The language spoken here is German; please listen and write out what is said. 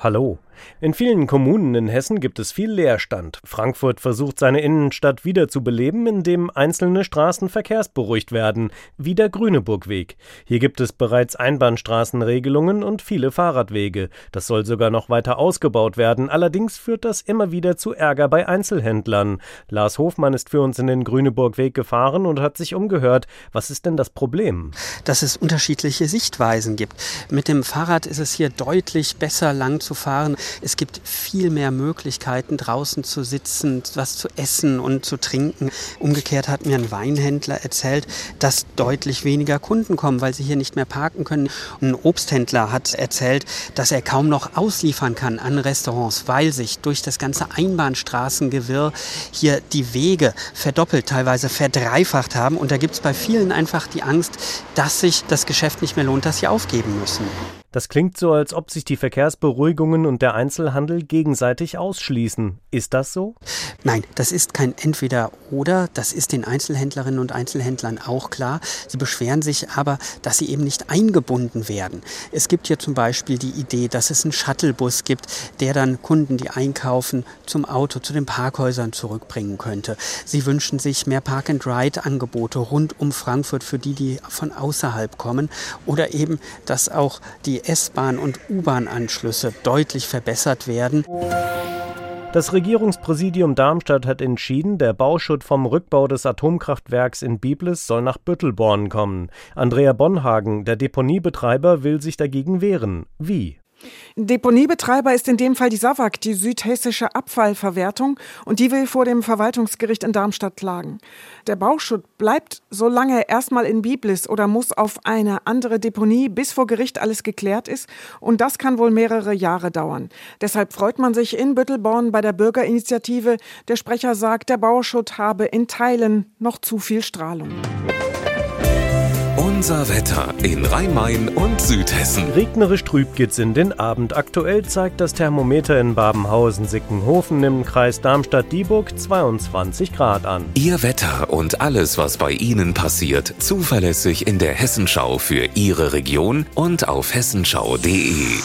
Hallo. In vielen Kommunen in Hessen gibt es viel Leerstand. Frankfurt versucht seine Innenstadt wieder zu beleben, indem einzelne Straßen verkehrsberuhigt werden, wie der Grüneburgweg. Hier gibt es bereits Einbahnstraßenregelungen und viele Fahrradwege. Das soll sogar noch weiter ausgebaut werden. Allerdings führt das immer wieder zu Ärger bei Einzelhändlern. Lars Hofmann ist für uns in den Grüneburgweg gefahren und hat sich umgehört. Was ist denn das Problem? Dass es unterschiedliche Sichtweisen gibt. Mit dem Fahrrad ist es hier deutlich besser lang zu fahren. Es gibt viel mehr Möglichkeiten, draußen zu sitzen, was zu essen und zu trinken. Umgekehrt hat mir ein Weinhändler erzählt, dass deutlich weniger Kunden kommen, weil sie hier nicht mehr parken können. Ein Obsthändler hat erzählt, dass er kaum noch ausliefern kann an Restaurants, weil sich durch das ganze Einbahnstraßengewirr hier die Wege verdoppelt, teilweise verdreifacht haben. Und da gibt es bei vielen einfach die Angst, dass sich das Geschäft nicht mehr lohnt, dass sie aufgeben müssen. Das klingt so, als ob sich die Verkehrsberuhigungen und der Einzelhandel gegenseitig ausschließen. Ist das so? Nein, das ist kein Entweder-Oder. Das ist den Einzelhändlerinnen und Einzelhändlern auch klar. Sie beschweren sich aber, dass sie eben nicht eingebunden werden. Es gibt hier zum Beispiel die Idee, dass es einen Shuttlebus gibt, der dann Kunden, die einkaufen, zum Auto, zu den Parkhäusern zurückbringen könnte. Sie wünschen sich mehr Park-and-Ride-Angebote rund um Frankfurt für die, die von außerhalb kommen. Oder eben, dass auch die S-Bahn- und U-Bahn-Anschlüsse deutlich verbessert werden. Das Regierungspräsidium Darmstadt hat entschieden, der Bauschutt vom Rückbau des Atomkraftwerks in Biblis soll nach Büttelborn kommen. Andrea Bonhagen, der Deponiebetreiber, will sich dagegen wehren. Wie? Deponiebetreiber ist in dem Fall die SAWAG, die südhessische Abfallverwertung, und die will vor dem Verwaltungsgericht in Darmstadt klagen. Der Bauschutt bleibt so lange erstmal in Biblis oder muss auf eine andere Deponie, bis vor Gericht alles geklärt ist, und das kann wohl mehrere Jahre dauern. Deshalb freut man sich in Büttelborn bei der Bürgerinitiative. Der Sprecher sagt, der Bauschutt habe in Teilen noch zu viel Strahlung. Unser Wetter in Rhein-Main und Südhessen. Regnerisch trüb geht's in den Abend. Aktuell zeigt das Thermometer in Babenhausen-Sickenhofen im Kreis Darmstadt-Dieburg 22 Grad an. Ihr Wetter und alles, was bei Ihnen passiert, zuverlässig in der Hessenschau für Ihre Region und auf hessenschau.de.